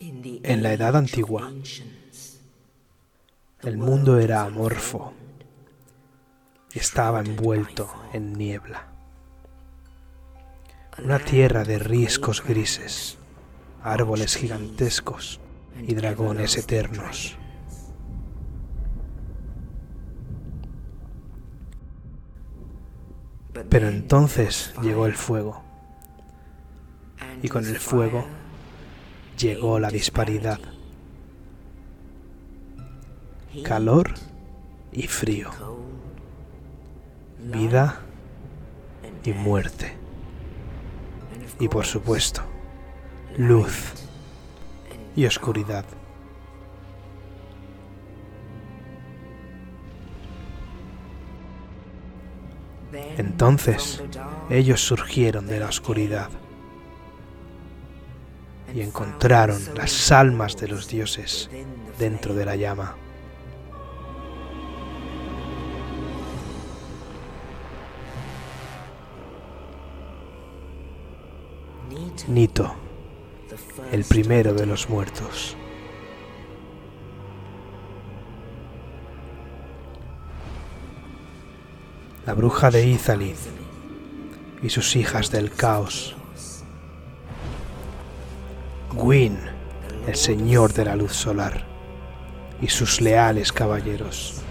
En la edad antigua, el mundo era amorfo y estaba envuelto en niebla. Una tierra de riscos grises, árboles gigantescos y dragones eternos. Pero entonces llegó el fuego. Y con el fuego llegó la disparidad. Calor y frío. Vida y muerte. Y por supuesto, luz y oscuridad. Entonces ellos surgieron de la oscuridad y encontraron las almas de los dioses dentro de la llama. Nito, el primero de los muertos. La bruja de Izalith y sus hijas del caos. Gwyn, el señor de la luz solar, y sus leales caballeros.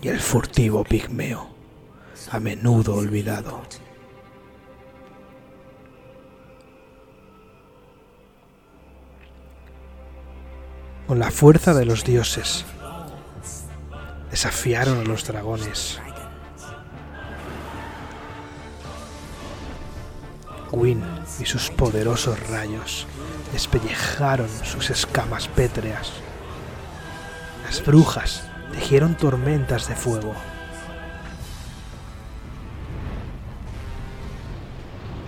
Y el furtivo pigmeo, a menudo olvidado. Con la fuerza de los dioses, desafiaron a los dragones. Gwyn y sus poderosos rayos despellejaron sus escamas pétreas. Las brujas tejieron tormentas de fuego.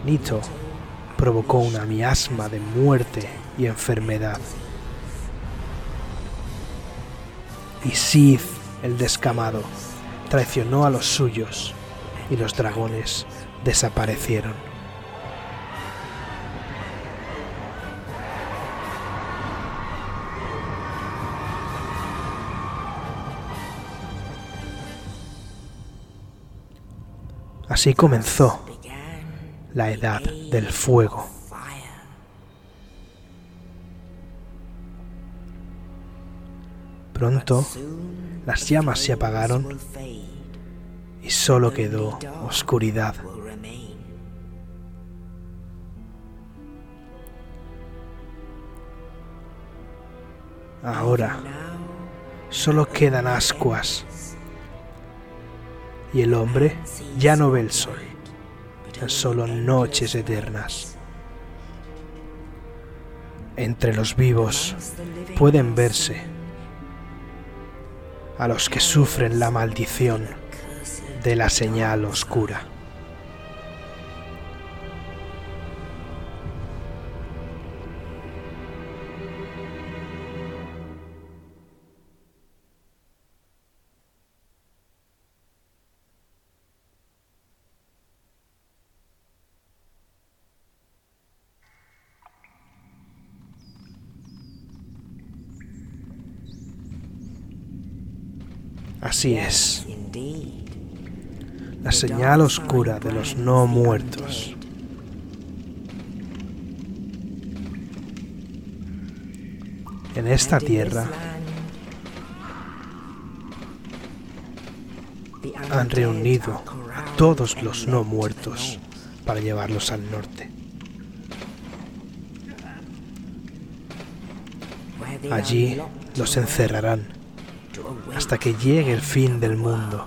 Nito provocó una miasma de muerte y enfermedad. Y Sith, el descamado, traicionó a los suyos y los dragones desaparecieron. Así comenzó la edad del fuego. Pronto las llamas se apagaron y solo quedó oscuridad. Ahora solo quedan ascuas y el hombre ya no ve el sol, tan solo noches eternas. Entre los vivos pueden verse a los que sufren la maldición de la señal oscura. Así es. La señal oscura de los no muertos. En esta tierra han reunido a todos los no muertos para llevarlos al norte. Allí los encerrarán hasta que llegue el fin del mundo.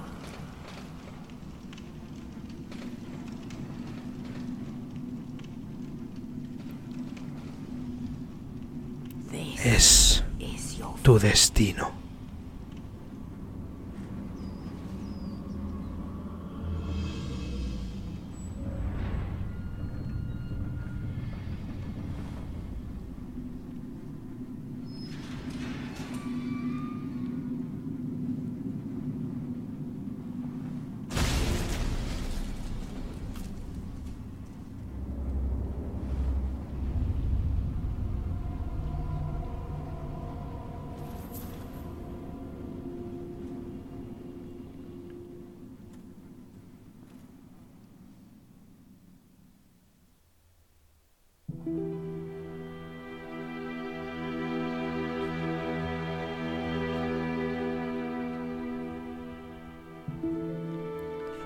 Es tu destino.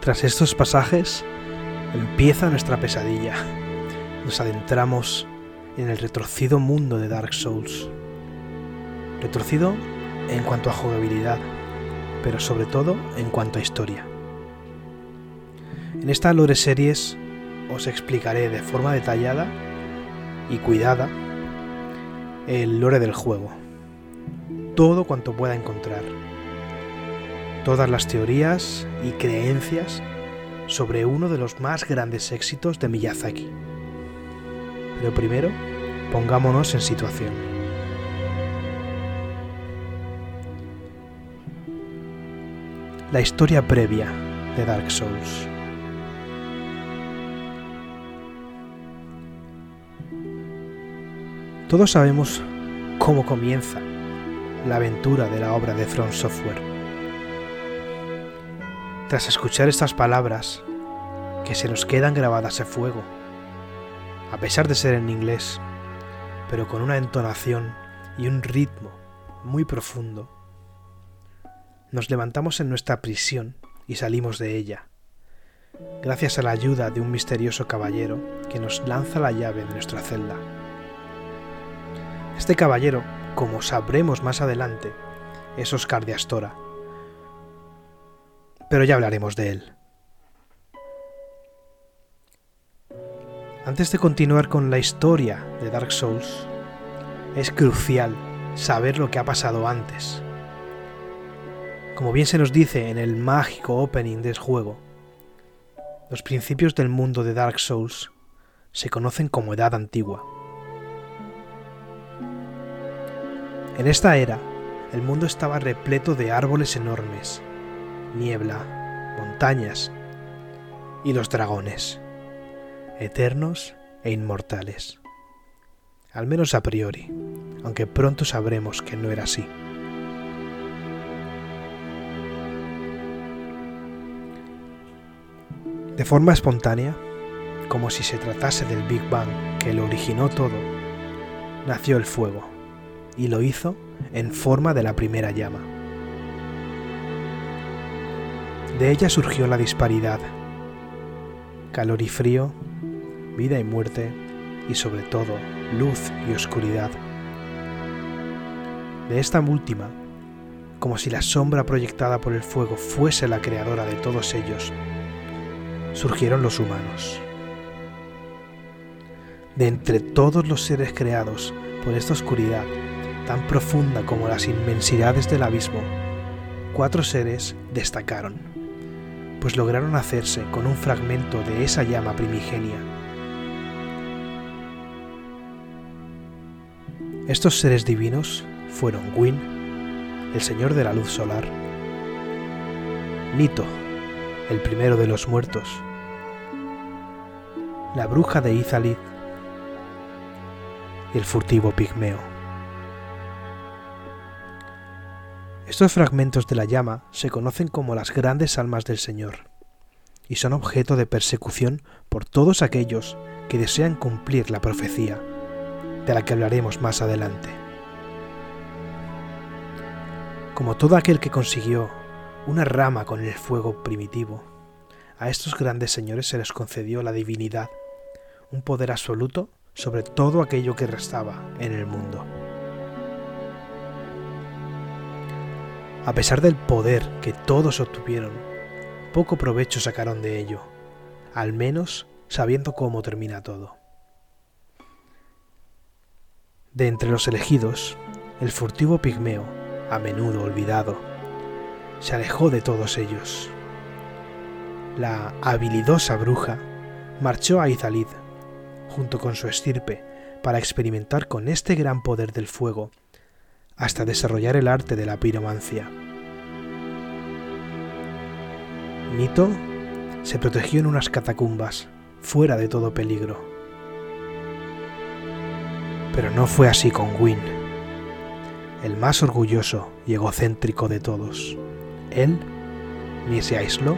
Tras estos pasajes, empieza nuestra pesadilla. Nos adentramos en el retorcido mundo de Dark Souls. Retorcido en cuanto a jugabilidad, pero sobre todo en cuanto a historia. En esta Lore Series os explicaré de forma detallada y cuidada el lore del juego. Todo cuanto pueda encontrar. Todas las teorías y creencias sobre uno de los más grandes éxitos de Miyazaki. Pero primero, pongámonos en situación. La historia previa de Dark Souls. Todos sabemos cómo comienza la aventura de la obra de From Software. Tras escuchar estas palabras, que se nos quedan grabadas a fuego, a pesar de ser en inglés, pero con una entonación y un ritmo muy profundo, nos levantamos en nuestra prisión y salimos de ella, gracias a la ayuda de un misterioso caballero que nos lanza la llave de nuestra celda. Este caballero, como sabremos más adelante, es Oscar de Astora. Pero ya hablaremos de él. Antes de continuar con la historia de Dark Souls, es crucial saber lo que ha pasado antes. Como bien se nos dice en el mágico opening del juego, los principios del mundo de Dark Souls se conocen como Edad Antigua. En esta era, el mundo estaba repleto de árboles enormes, niebla, montañas y los dragones, eternos e inmortales. Al menos a priori, aunque pronto sabremos que no era así. De forma espontánea, como si se tratase del Big Bang que lo originó todo, nació el fuego y lo hizo en forma de la primera llama. De ella surgió la disparidad, calor y frío, vida y muerte y sobre todo luz y oscuridad. De esta última, como si la sombra proyectada por el fuego fuese la creadora de todos ellos, surgieron los humanos. De entre todos los seres creados por esta oscuridad tan profunda como las inmensidades del abismo, cuatro seres destacaron, pues lograron hacerse con un fragmento de esa llama primigenia. Estos seres divinos fueron Win, el señor de la luz solar, Nito, el primero de los muertos, la bruja de Izalith y el furtivo pigmeo. Estos fragmentos de la llama se conocen como las grandes almas del Señor y son objeto de persecución por todos aquellos que desean cumplir la profecía, de la que hablaremos más adelante. Como todo aquel que consiguió una rama con el fuego primitivo, a estos grandes señores se les concedió la divinidad, un poder absoluto sobre todo aquello que restaba en el mundo. A pesar del poder que todos obtuvieron, poco provecho sacaron de ello, al menos sabiendo cómo termina todo. De entre los elegidos, el furtivo pigmeo, a menudo olvidado, se alejó de todos ellos. La habilidosa bruja marchó a Izalid, junto con su estirpe, para experimentar con este gran poder del fuego hasta desarrollar el arte de la piromancia. Nito se protegió en unas catacumbas, fuera de todo peligro. Pero no fue así con Win, el más orgulloso y egocéntrico de todos. Él ni se aisló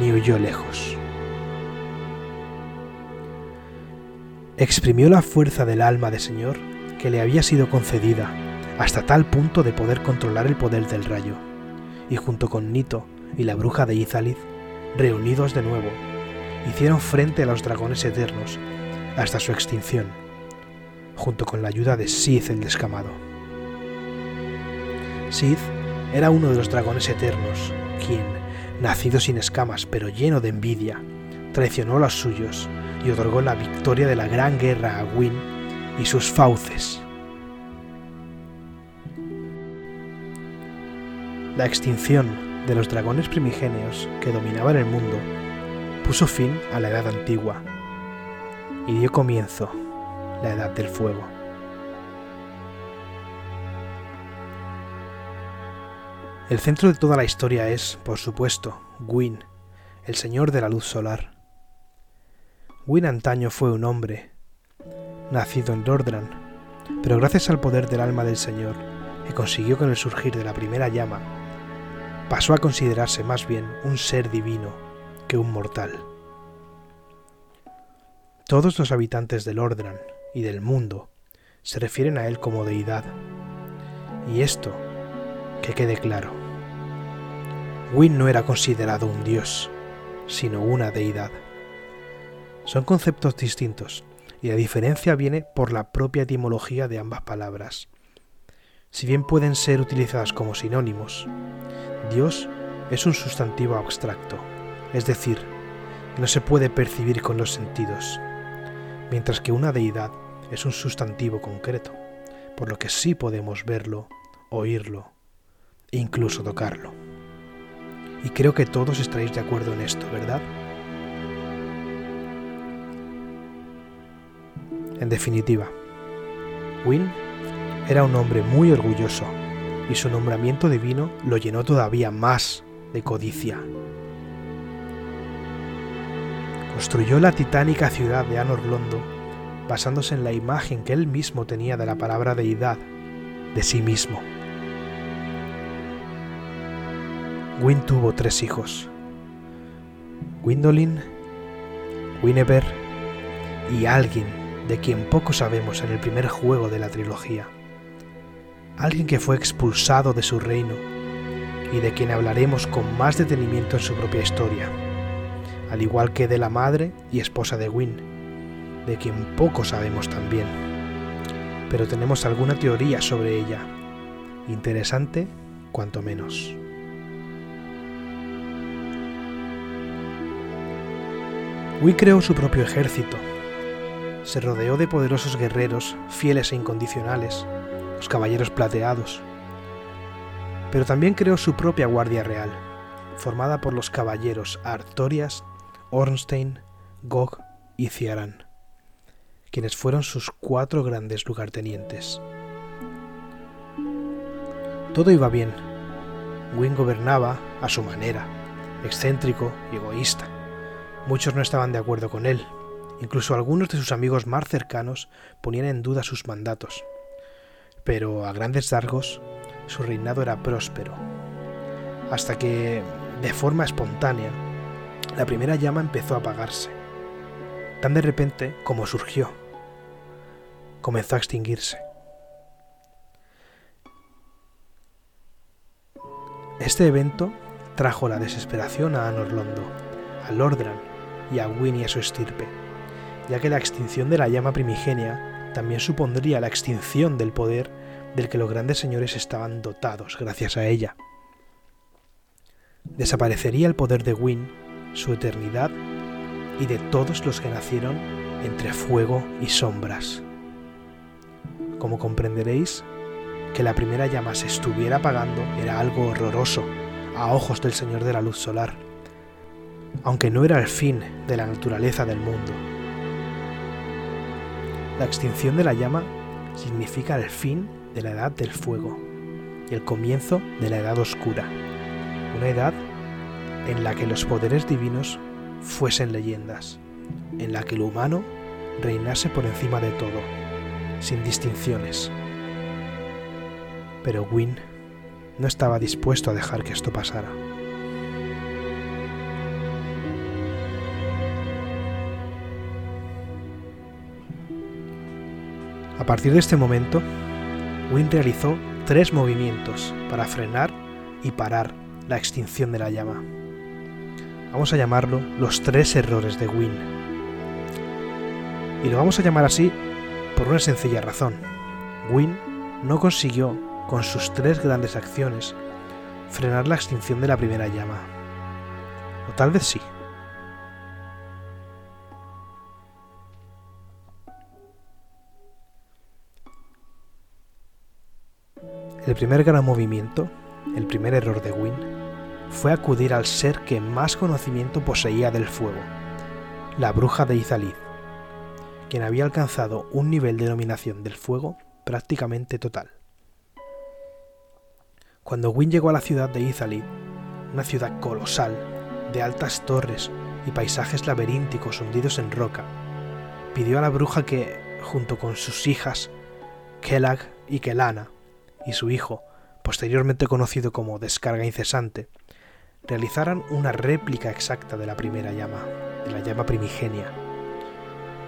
ni huyó lejos. Exprimió la fuerza del alma de Señor que le había sido concedida hasta tal punto de poder controlar el poder del rayo, y junto con Nito y la bruja de Izalith, reunidos de nuevo, hicieron frente a los dragones eternos hasta su extinción, junto con la ayuda de Sith el descamado. Sith era uno de los dragones eternos, quien, nacido sin escamas pero lleno de envidia, traicionó a los suyos y otorgó la victoria de la gran guerra a Wynn y sus fauces. La extinción de los dragones primigenios que dominaban el mundo puso fin a la Edad Antigua y dio comienzo la Edad del Fuego. El centro de toda la historia es, por supuesto, Gwyn, el señor de la luz solar. Gwyn antaño fue un hombre, nacido en Lordran, pero gracias al poder del alma del Señor, que consiguió con el surgir de la primera llama, pasó a considerarse más bien un ser divino que un mortal. Todos los habitantes de Lordran y del mundo se refieren a él como deidad. Y esto, que quede claro. Wynn no era considerado un dios, sino una deidad. Son conceptos distintos, y la diferencia viene por la propia etimología de ambas palabras. Si bien pueden ser utilizadas como sinónimos, Dios es un sustantivo abstracto, es decir, no se puede percibir con los sentidos, mientras que una deidad es un sustantivo concreto, por lo que sí podemos verlo, oírlo e incluso tocarlo. Y creo que todos estaréis de acuerdo en esto, ¿verdad? En definitiva, Wynne era un hombre muy orgulloso y su nombramiento divino lo llenó todavía más de codicia. Construyó la titánica ciudad de Anor Londo basándose en la imagen que él mismo tenía de la palabra deidad, de sí mismo. Wyn tuvo tres hijos, Gwendolyn, Guinevere y alguien de quien poco sabemos en el primer juego de la trilogía alguien que fue expulsado de su reino y de quien hablaremos con más detenimiento en su propia historia, al igual que de la madre y esposa de Wynne, de quien poco sabemos también, pero tenemos alguna teoría sobre ella, interesante cuanto menos. Wynne creó su propio ejército, se rodeó de poderosos guerreros fieles e incondicionales, los caballeros plateados. Pero también creó su propia guardia real, formada por los caballeros Artorias, Ornstein, Gog y Ciarán, quienes fueron sus cuatro grandes lugartenientes. Todo iba bien. Wynne gobernaba a su manera, excéntrico y egoísta. Muchos no estaban de acuerdo con él. Incluso algunos de sus amigos más cercanos ponían en duda sus mandatos pero a grandes rasgos su reinado era próspero, hasta que, de forma espontánea, la primera llama empezó a apagarse, tan de repente como surgió. Comenzó a extinguirse. Este evento trajo la desesperación a Anor Londo, a Lordran y a Wynne y a su estirpe, ya que la extinción de la llama primigenia también supondría la extinción del poder del que los grandes señores estaban dotados gracias a ella. Desaparecería el poder de Wynne, su eternidad y de todos los que nacieron entre fuego y sombras. Como comprenderéis, que la primera llama se estuviera apagando era algo horroroso a ojos del Señor de la Luz Solar, aunque no era el fin de la naturaleza del mundo. La extinción de la llama significa el fin de la edad del fuego y el comienzo de la edad oscura, una edad en la que los poderes divinos fuesen leyendas, en la que lo humano reinase por encima de todo, sin distinciones. Pero Wynne no estaba dispuesto a dejar que esto pasara. A partir de este momento, Wynne realizó tres movimientos para frenar y parar la extinción de la llama. vamos a llamarlo los tres errores de Wynne. Y lo vamos a llamar así por una sencilla razón. Wynne no consiguió, con sus tres grandes acciones, frenar la extinción de la primera llama. O tal vez sí. El primer gran movimiento, el primer error de Wynne, fue acudir al ser que más conocimiento poseía del fuego, la bruja de Izalith, quien había alcanzado un nivel de dominación del fuego prácticamente total. Cuando Wynne llegó a la ciudad de Izalith, una ciudad colosal, de altas torres y paisajes laberínticos hundidos en roca, pidió a la bruja que, junto con sus hijas, Kelag y Kelana, y su hijo, posteriormente conocido como descarga incesante, realizaran una réplica exacta de la primera llama, de la llama primigenia,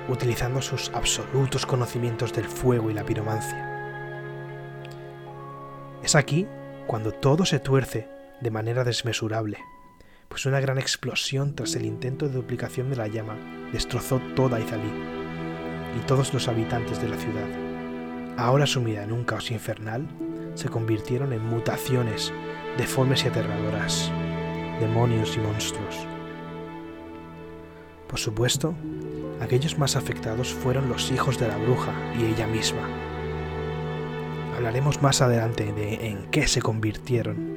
utilizando sus absolutos conocimientos del fuego y la piromancia. Es aquí cuando todo se tuerce de manera desmesurable, pues una gran explosión tras el intento de duplicación de la llama destrozó toda Izalí y todos los habitantes de la ciudad. Ahora sumida en un caos infernal, se convirtieron en mutaciones deformes y aterradoras, demonios y monstruos. Por supuesto, aquellos más afectados fueron los hijos de la bruja y ella misma. Hablaremos más adelante de en qué se convirtieron.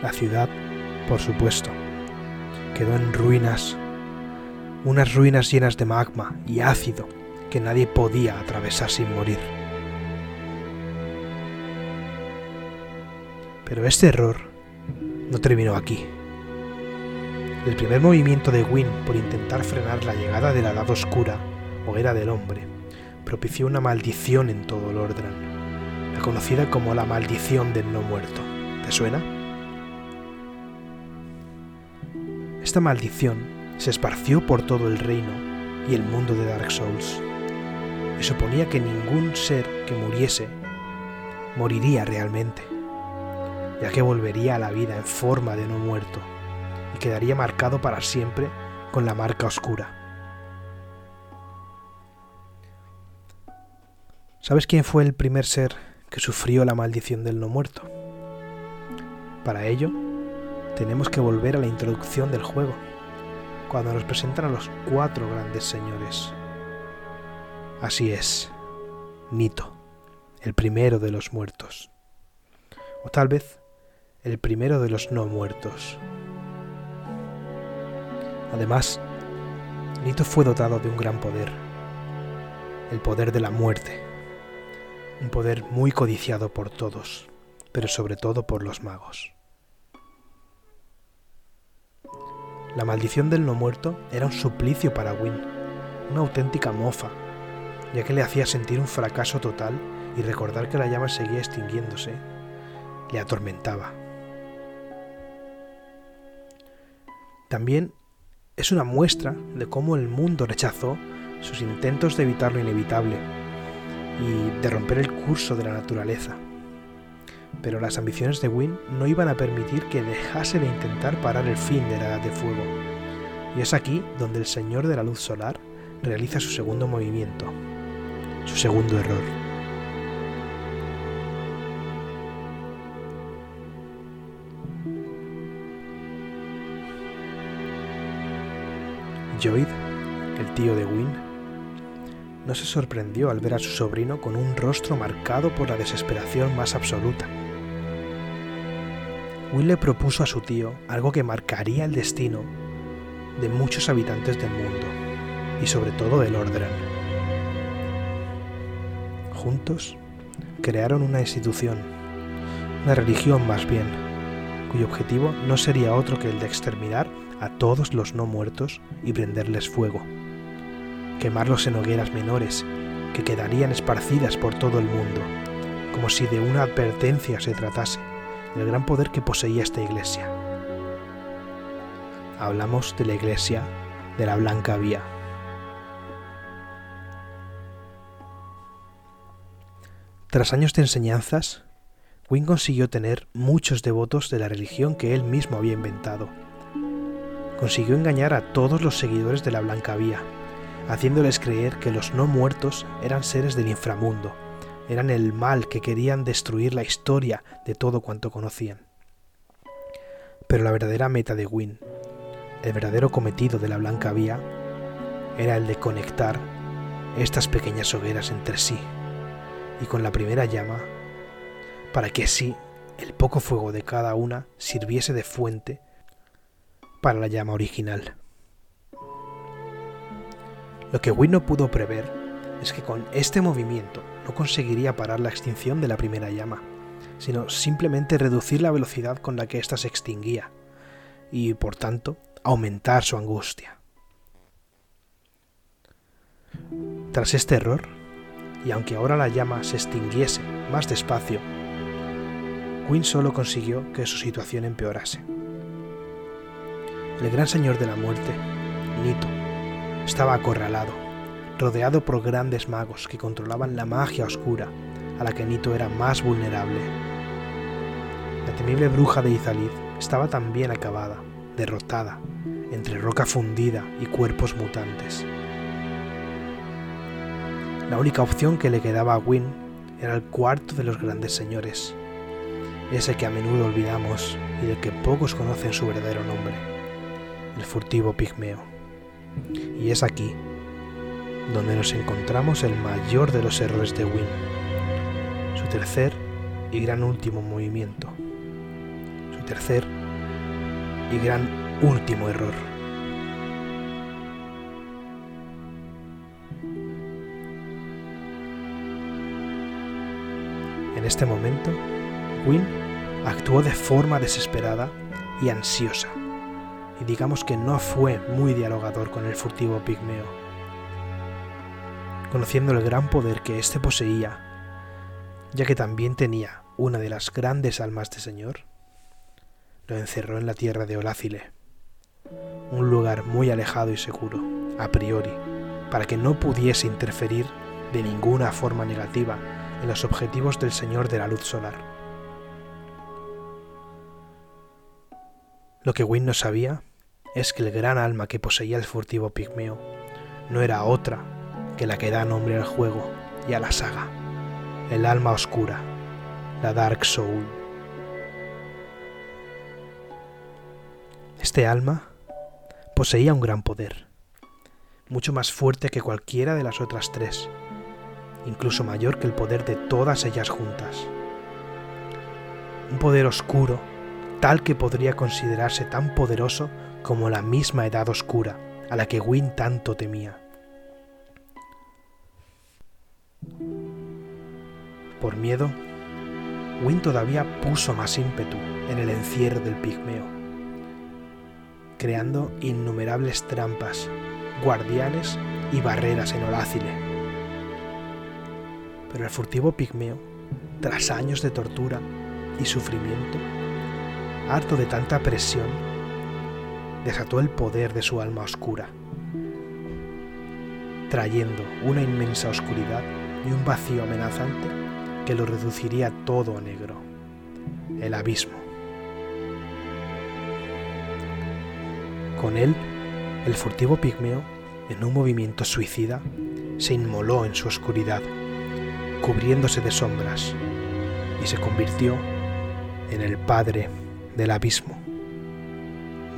La ciudad, por supuesto, quedó en ruinas, unas ruinas llenas de magma y ácido que nadie podía atravesar sin morir. Pero este error no terminó aquí. El primer movimiento de Wynne por intentar frenar la llegada de la edad oscura, o era del hombre, propició una maldición en todo Lordran, la conocida como la maldición del no muerto. ¿Te suena? Esta maldición se esparció por todo el reino y el mundo de Dark Souls, y suponía que ningún ser que muriese moriría realmente ya que volvería a la vida en forma de no muerto y quedaría marcado para siempre con la marca oscura. ¿Sabes quién fue el primer ser que sufrió la maldición del no muerto? Para ello, tenemos que volver a la introducción del juego, cuando nos presentan a los cuatro grandes señores. Así es, Nito, el primero de los muertos. O tal vez el primero de los no muertos. Además, Nito fue dotado de un gran poder, el poder de la muerte, un poder muy codiciado por todos, pero sobre todo por los magos. La maldición del no muerto era un suplicio para Wynne, una auténtica mofa, ya que le hacía sentir un fracaso total y recordar que la llama seguía extinguiéndose le atormentaba. También es una muestra de cómo el mundo rechazó sus intentos de evitar lo inevitable y de romper el curso de la naturaleza. Pero las ambiciones de Wynne no iban a permitir que dejase de intentar parar el fin de la Edad de Fuego. Y es aquí donde el Señor de la Luz Solar realiza su segundo movimiento, su segundo error. Joyd, el tío de Wynne, no se sorprendió al ver a su sobrino con un rostro marcado por la desesperación más absoluta. Wynne le propuso a su tío algo que marcaría el destino de muchos habitantes del mundo, y sobre todo del Ordran. Juntos crearon una institución, una religión más bien, cuyo objetivo no sería otro que el de exterminar a todos los no muertos y prenderles fuego, quemarlos en hogueras menores que quedarían esparcidas por todo el mundo, como si de una advertencia se tratase del gran poder que poseía esta iglesia. Hablamos de la iglesia de la Blanca Vía. Tras años de enseñanzas, Wynne consiguió tener muchos devotos de la religión que él mismo había inventado consiguió engañar a todos los seguidores de la Blanca Vía, haciéndoles creer que los no muertos eran seres del inframundo, eran el mal que querían destruir la historia de todo cuanto conocían. Pero la verdadera meta de Wynne, el verdadero cometido de la Blanca Vía, era el de conectar estas pequeñas hogueras entre sí y con la primera llama, para que así el poco fuego de cada una sirviese de fuente para la llama original. Lo que Wynne no pudo prever es que con este movimiento no conseguiría parar la extinción de la primera llama, sino simplemente reducir la velocidad con la que ésta se extinguía, y por tanto aumentar su angustia. Tras este error, y aunque ahora la llama se extinguiese más despacio, Quinn solo consiguió que su situación empeorase. El gran señor de la muerte, Nito, estaba acorralado, rodeado por grandes magos que controlaban la magia oscura a la que Nito era más vulnerable. La temible bruja de Izalid estaba también acabada, derrotada, entre roca fundida y cuerpos mutantes. La única opción que le quedaba a Wynne era el cuarto de los grandes señores, ese que a menudo olvidamos y del que pocos conocen su verdadero nombre, el furtivo pigmeo. Y es aquí donde nos encontramos el mayor de los errores de Wynne, su tercer y gran último movimiento, su tercer y gran último error. En este momento, Wynne actuó de forma desesperada y ansiosa, y digamos que no fue muy dialogador con el furtivo pigmeo. Conociendo el gran poder que éste poseía, ya que también tenía una de las grandes almas de Señor, lo encerró en la tierra de Olácile, un lugar muy alejado y seguro, a priori, para que no pudiese interferir de ninguna forma negativa en los objetivos del Señor de la Luz Solar. Lo que Wynne no sabía es que el gran alma que poseía el furtivo pigmeo no era otra que la que da nombre al juego y a la saga, el alma oscura, la Dark Soul. Este alma poseía un gran poder, mucho más fuerte que cualquiera de las otras tres, incluso mayor que el poder de todas ellas juntas. Un poder oscuro, tal que podría considerarse tan poderoso como la misma edad oscura a la que Wynne tanto temía. Por miedo, Wynne todavía puso más ímpetu en el encierro del pigmeo, creando innumerables trampas, guardianes y barreras en Orácile pero el furtivo pigmeo, tras años de tortura y sufrimiento, harto de tanta presión, desató el poder de su alma oscura, trayendo una inmensa oscuridad y un vacío amenazante que lo reduciría todo a negro, el abismo. Con él, el furtivo pigmeo, en un movimiento suicida, se inmoló en su oscuridad cubriéndose de sombras, y se convirtió en el padre del abismo,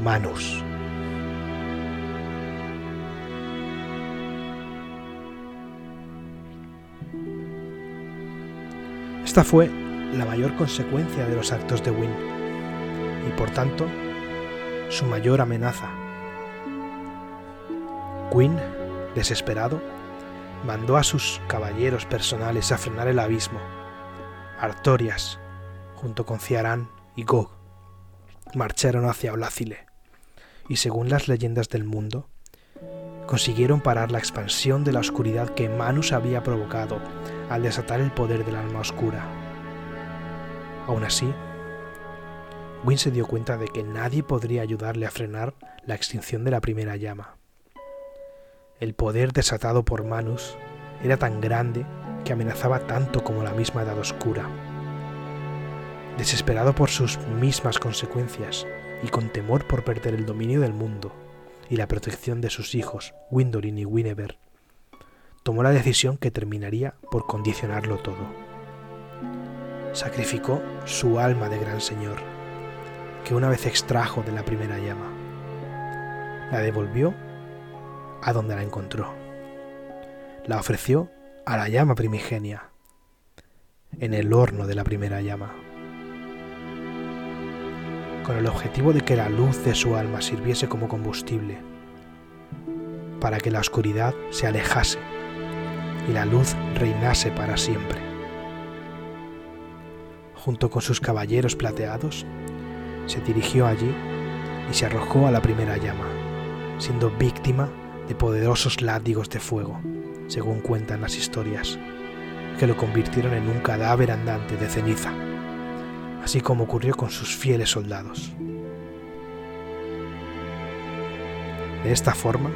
Manus. Esta fue la mayor consecuencia de los actos de Wynne y por tanto su mayor amenaza. Wynne, desesperado, mandó a sus caballeros personales a frenar el abismo. Artorias, junto con Ciarán y Gog, marcharon hacia Olácile, y según las leyendas del mundo, consiguieron parar la expansión de la oscuridad que Manus había provocado al desatar el poder del alma oscura. Aún así, Wynne se dio cuenta de que nadie podría ayudarle a frenar la extinción de la primera llama. El poder desatado por Manus era tan grande que amenazaba tanto como la misma edad oscura. Desesperado por sus mismas consecuencias y con temor por perder el dominio del mundo y la protección de sus hijos, Windolin y Winever, tomó la decisión que terminaría por condicionarlo todo. Sacrificó su alma de gran señor, que una vez extrajo de la primera llama. La devolvió a donde la encontró. La ofreció a la llama primigenia, en el horno de la primera llama, con el objetivo de que la luz de su alma sirviese como combustible, para que la oscuridad se alejase y la luz reinase para siempre. Junto con sus caballeros plateados, se dirigió allí y se arrojó a la primera llama, siendo víctima de poderosos látigos de fuego, según cuentan las historias, que lo convirtieron en un cadáver andante de ceniza, así como ocurrió con sus fieles soldados. De esta forma,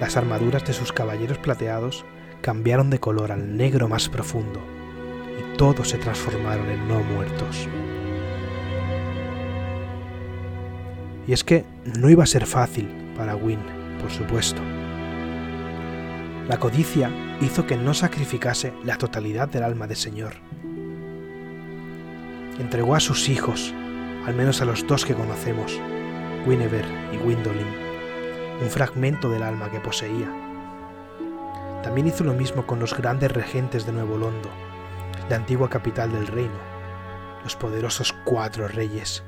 las armaduras de sus caballeros plateados cambiaron de color al negro más profundo y todos se transformaron en no muertos. Y es que no iba a ser fácil para Win, por supuesto. La codicia hizo que no sacrificase la totalidad del alma del Señor. Entregó a sus hijos, al menos a los dos que conocemos, Winever y Windolin, un fragmento del alma que poseía también hizo lo mismo con los grandes regentes de Nuevo Londo, la antigua capital del reino, los poderosos cuatro reyes,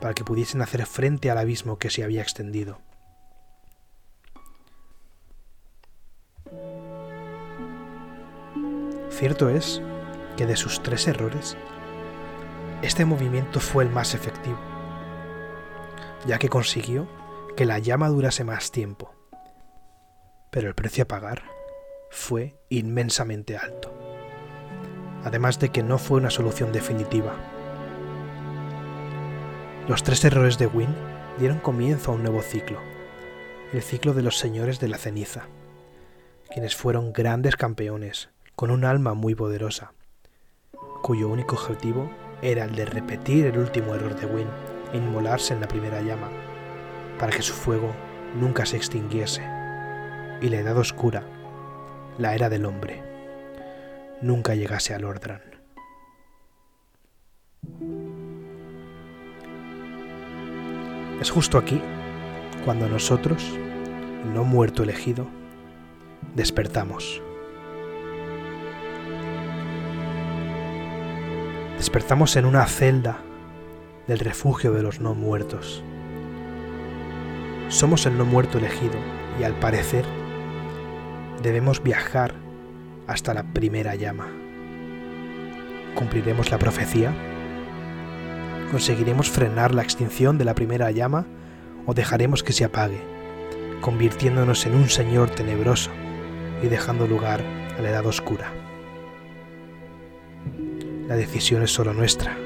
para que pudiesen hacer frente al abismo que se había extendido. Cierto es que de sus tres errores, este movimiento fue el más efectivo, ya que consiguió que la llama durase más tiempo. Pero el precio a pagar fue inmensamente alto, además de que no fue una solución definitiva. Los tres errores de Wynne dieron comienzo a un nuevo ciclo, el ciclo de los señores de la ceniza, quienes fueron grandes campeones con un alma muy poderosa, cuyo único objetivo era el de repetir el último error de Wynne e inmolarse en la primera llama, para que su fuego nunca se extinguiese y la edad oscura la era del hombre, nunca llegase a Lordran. Es justo aquí cuando nosotros, no muerto elegido, despertamos. Despertamos en una celda del refugio de los no muertos. Somos el no muerto elegido y al parecer debemos viajar hasta la primera llama. ¿Cumpliremos la profecía? ¿Conseguiremos frenar la extinción de la primera llama o dejaremos que se apague, convirtiéndonos en un Señor tenebroso y dejando lugar a la edad oscura? La decisión es solo nuestra.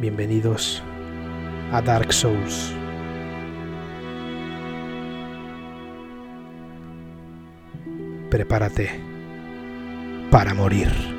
Bienvenidos a Dark Souls. Prepárate para morir.